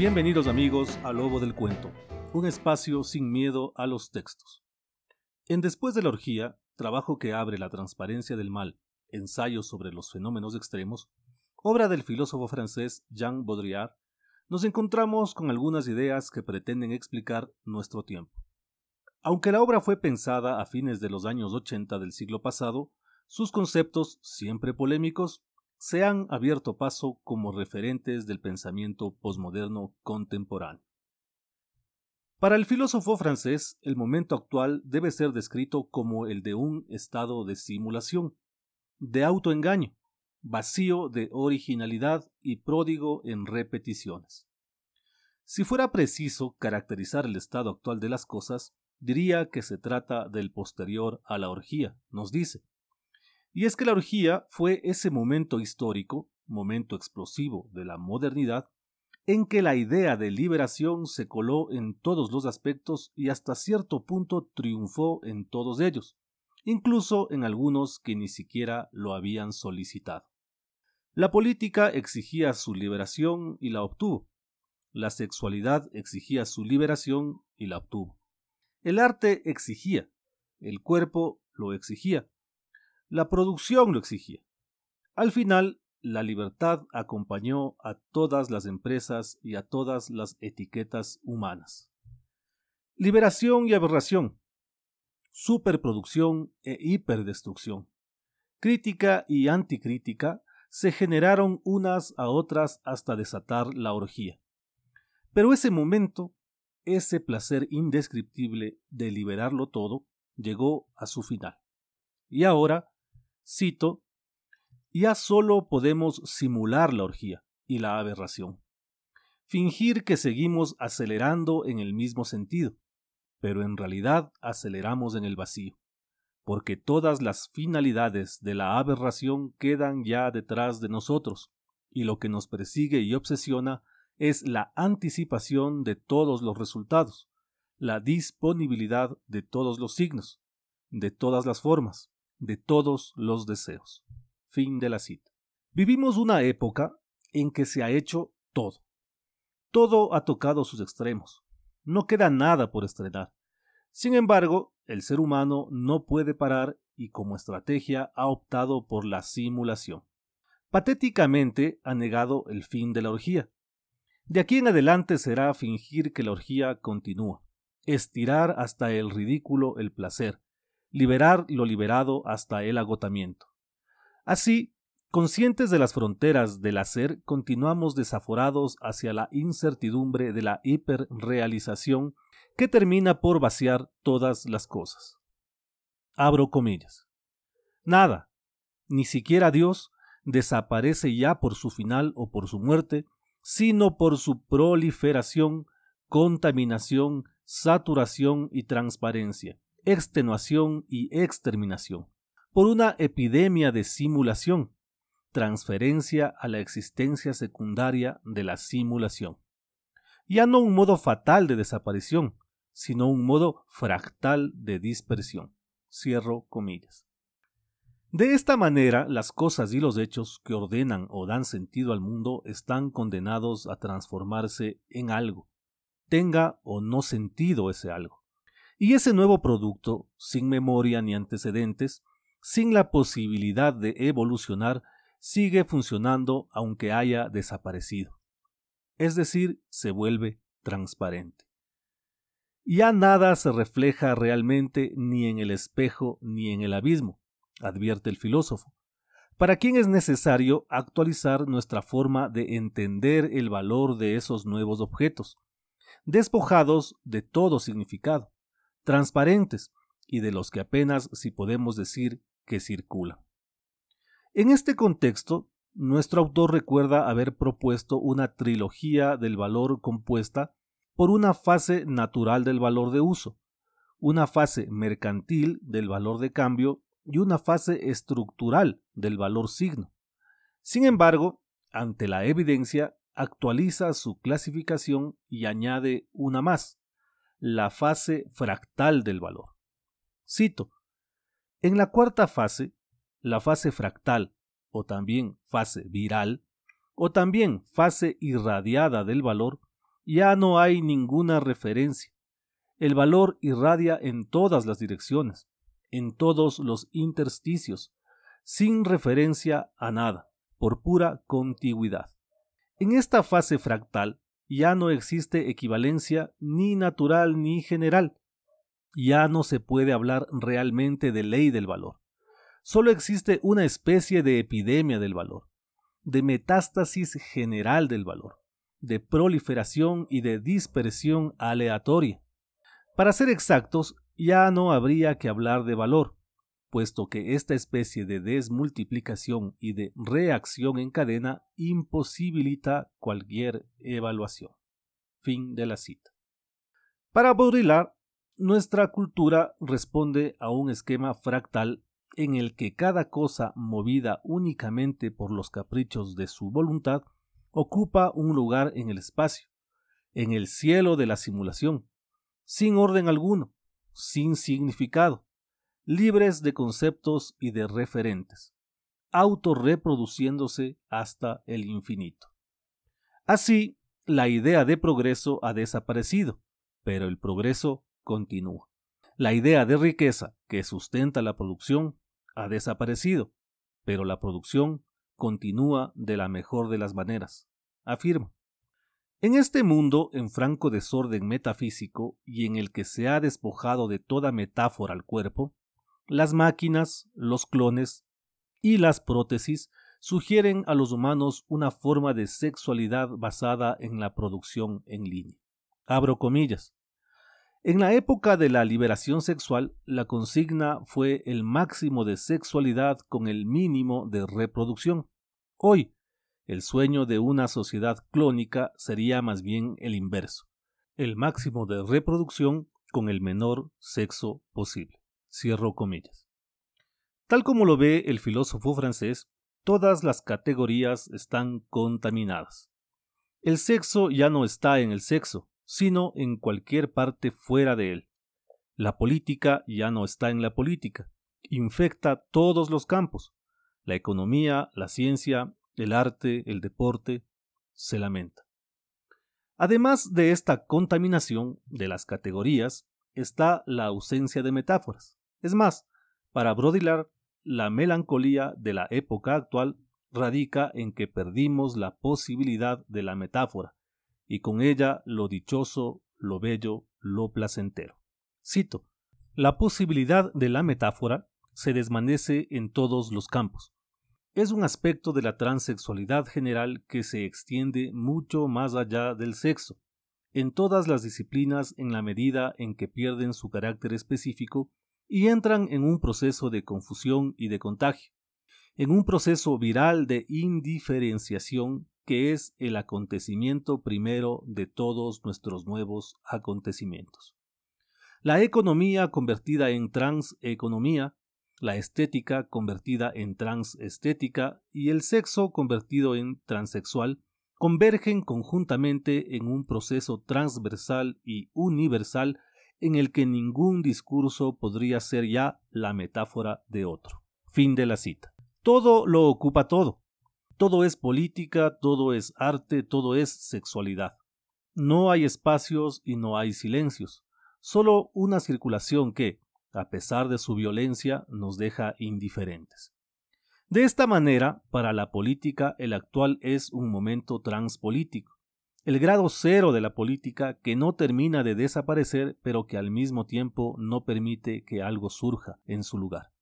Bienvenidos amigos a Lobo del Cuento, un espacio sin miedo a los textos. En Después de la orgía, trabajo que abre la transparencia del mal, ensayo sobre los fenómenos extremos, obra del filósofo francés Jean Baudrillard, nos encontramos con algunas ideas que pretenden explicar nuestro tiempo. Aunque la obra fue pensada a fines de los años 80 del siglo pasado, sus conceptos, siempre polémicos, se han abierto paso como referentes del pensamiento posmoderno contemporáneo. Para el filósofo francés, el momento actual debe ser descrito como el de un estado de simulación, de autoengaño, vacío de originalidad y pródigo en repeticiones. Si fuera preciso caracterizar el estado actual de las cosas, diría que se trata del posterior a la orgía, nos dice. Y es que la orgía fue ese momento histórico, momento explosivo de la modernidad, en que la idea de liberación se coló en todos los aspectos y hasta cierto punto triunfó en todos ellos, incluso en algunos que ni siquiera lo habían solicitado. La política exigía su liberación y la obtuvo. La sexualidad exigía su liberación y la obtuvo. El arte exigía, el cuerpo lo exigía, la producción lo exigía. Al final, la libertad acompañó a todas las empresas y a todas las etiquetas humanas. Liberación y aberración, superproducción e hiperdestrucción, crítica y anticrítica se generaron unas a otras hasta desatar la orgía. Pero ese momento ese placer indescriptible de liberarlo todo llegó a su final. Y ahora, cito, ya solo podemos simular la orgía y la aberración, fingir que seguimos acelerando en el mismo sentido, pero en realidad aceleramos en el vacío, porque todas las finalidades de la aberración quedan ya detrás de nosotros, y lo que nos persigue y obsesiona es la anticipación de todos los resultados, la disponibilidad de todos los signos, de todas las formas, de todos los deseos. Fin de la cita. Vivimos una época en que se ha hecho todo. Todo ha tocado sus extremos. No queda nada por estrenar. Sin embargo, el ser humano no puede parar y como estrategia ha optado por la simulación. Patéticamente ha negado el fin de la orgía, de aquí en adelante será fingir que la orgía continúa, estirar hasta el ridículo el placer, liberar lo liberado hasta el agotamiento. Así, conscientes de las fronteras del hacer, continuamos desaforados hacia la incertidumbre de la hiperrealización que termina por vaciar todas las cosas. Abro comillas. Nada, ni siquiera Dios, desaparece ya por su final o por su muerte, sino por su proliferación, contaminación, saturación y transparencia, extenuación y exterminación, por una epidemia de simulación, transferencia a la existencia secundaria de la simulación. Ya no un modo fatal de desaparición, sino un modo fractal de dispersión. Cierro comillas. De esta manera, las cosas y los hechos que ordenan o dan sentido al mundo están condenados a transformarse en algo, tenga o no sentido ese algo. Y ese nuevo producto, sin memoria ni antecedentes, sin la posibilidad de evolucionar, sigue funcionando aunque haya desaparecido. Es decir, se vuelve transparente. Ya nada se refleja realmente ni en el espejo ni en el abismo advierte el filósofo, para quien es necesario actualizar nuestra forma de entender el valor de esos nuevos objetos, despojados de todo significado, transparentes y de los que apenas si podemos decir que circulan. En este contexto, nuestro autor recuerda haber propuesto una trilogía del valor compuesta por una fase natural del valor de uso, una fase mercantil del valor de cambio y una fase estructural del valor signo. Sin embargo, ante la evidencia, actualiza su clasificación y añade una más, la fase fractal del valor. Cito, en la cuarta fase, la fase fractal, o también fase viral, o también fase irradiada del valor, ya no hay ninguna referencia. El valor irradia en todas las direcciones, en todos los intersticios, sin referencia a nada, por pura contigüidad. En esta fase fractal ya no existe equivalencia ni natural ni general. Ya no se puede hablar realmente de ley del valor. Solo existe una especie de epidemia del valor, de metástasis general del valor, de proliferación y de dispersión aleatoria. Para ser exactos, ya no habría que hablar de valor, puesto que esta especie de desmultiplicación y de reacción en cadena imposibilita cualquier evaluación. Fin de la cita. Para Baudrillard, nuestra cultura responde a un esquema fractal en el que cada cosa movida únicamente por los caprichos de su voluntad ocupa un lugar en el espacio, en el cielo de la simulación, sin orden alguno, sin significado, libres de conceptos y de referentes, autorreproduciéndose hasta el infinito. Así, la idea de progreso ha desaparecido, pero el progreso continúa. La idea de riqueza que sustenta la producción ha desaparecido, pero la producción continúa de la mejor de las maneras, afirma. En este mundo en franco desorden metafísico y en el que se ha despojado de toda metáfora al cuerpo, las máquinas, los clones y las prótesis sugieren a los humanos una forma de sexualidad basada en la producción en línea. Abro comillas. En la época de la liberación sexual, la consigna fue el máximo de sexualidad con el mínimo de reproducción. Hoy, el sueño de una sociedad clónica sería más bien el inverso, el máximo de reproducción con el menor sexo posible. Cierro comillas. Tal como lo ve el filósofo francés, todas las categorías están contaminadas. El sexo ya no está en el sexo, sino en cualquier parte fuera de él. La política ya no está en la política, infecta todos los campos. La economía, la ciencia, el arte, el deporte, se lamenta. Además de esta contaminación de las categorías, está la ausencia de metáforas. Es más, para Baudrillard, la melancolía de la época actual radica en que perdimos la posibilidad de la metáfora, y con ella lo dichoso, lo bello, lo placentero. Cito, la posibilidad de la metáfora se desvanece en todos los campos. Es un aspecto de la transexualidad general que se extiende mucho más allá del sexo, en todas las disciplinas en la medida en que pierden su carácter específico y entran en un proceso de confusión y de contagio, en un proceso viral de indiferenciación que es el acontecimiento primero de todos nuestros nuevos acontecimientos. La economía convertida en transeconomía, la estética convertida en transestética y el sexo convertido en transexual convergen conjuntamente en un proceso transversal y universal en el que ningún discurso podría ser ya la metáfora de otro. Fin de la cita. Todo lo ocupa todo. Todo es política, todo es arte, todo es sexualidad. No hay espacios y no hay silencios, solo una circulación que, a pesar de su violencia, nos deja indiferentes. De esta manera, para la política el actual es un momento transpolítico el grado cero de la política que no termina de desaparecer, pero que al mismo tiempo no permite que algo surja en su lugar.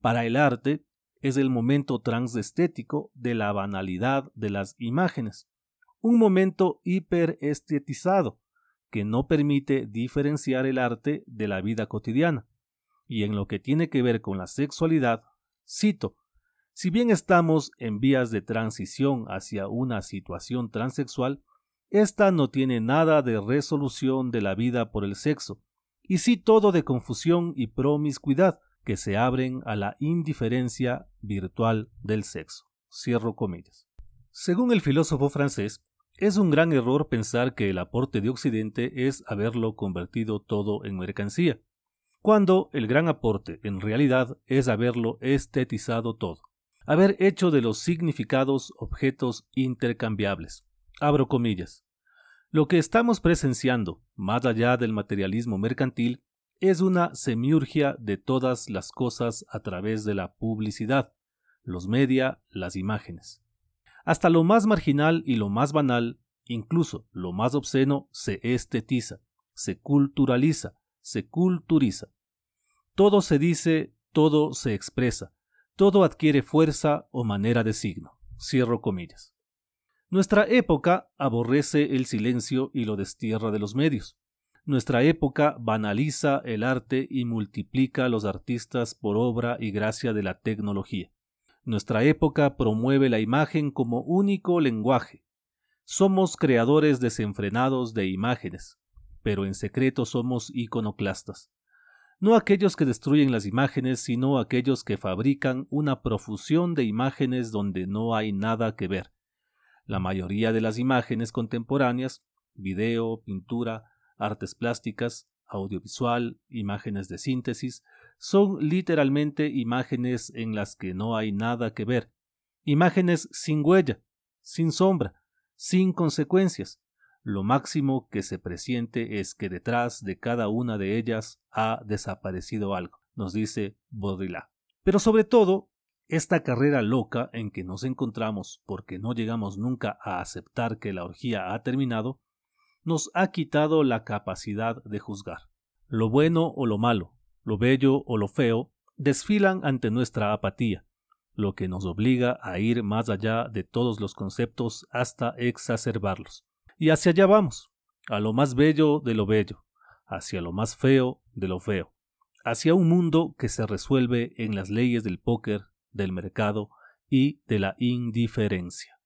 Para el arte, es el momento transestético de la banalidad de las imágenes, un momento hiperestetizado que no permite diferenciar el arte de la vida cotidiana. Y en lo que tiene que ver con la sexualidad, cito, si bien estamos en vías de transición hacia una situación transexual, esta no tiene nada de resolución de la vida por el sexo, y sí todo de confusión y promiscuidad que se abren a la indiferencia virtual del sexo. Cierro comillas. Según el filósofo francés, es un gran error pensar que el aporte de Occidente es haberlo convertido todo en mercancía, cuando el gran aporte en realidad es haberlo estetizado todo, haber hecho de los significados objetos intercambiables, Abro comillas. Lo que estamos presenciando, más allá del materialismo mercantil, es una semiurgia de todas las cosas a través de la publicidad, los media, las imágenes. Hasta lo más marginal y lo más banal, incluso lo más obsceno, se estetiza, se culturaliza, se culturiza. Todo se dice, todo se expresa, todo adquiere fuerza o manera de signo. Cierro comillas. Nuestra época aborrece el silencio y lo destierra de los medios. Nuestra época banaliza el arte y multiplica a los artistas por obra y gracia de la tecnología. Nuestra época promueve la imagen como único lenguaje. Somos creadores desenfrenados de imágenes, pero en secreto somos iconoclastas. No aquellos que destruyen las imágenes, sino aquellos que fabrican una profusión de imágenes donde no hay nada que ver la mayoría de las imágenes contemporáneas, video, pintura, artes plásticas, audiovisual, imágenes de síntesis, son literalmente imágenes en las que no hay nada que ver, imágenes sin huella, sin sombra, sin consecuencias. Lo máximo que se presiente es que detrás de cada una de ellas ha desaparecido algo, nos dice Baudrillard. Pero sobre todo, esta carrera loca en que nos encontramos porque no llegamos nunca a aceptar que la orgía ha terminado, nos ha quitado la capacidad de juzgar. Lo bueno o lo malo, lo bello o lo feo, desfilan ante nuestra apatía, lo que nos obliga a ir más allá de todos los conceptos hasta exacerbarlos. Y hacia allá vamos, a lo más bello de lo bello, hacia lo más feo de lo feo, hacia un mundo que se resuelve en las leyes del póker del mercado y de la indiferencia.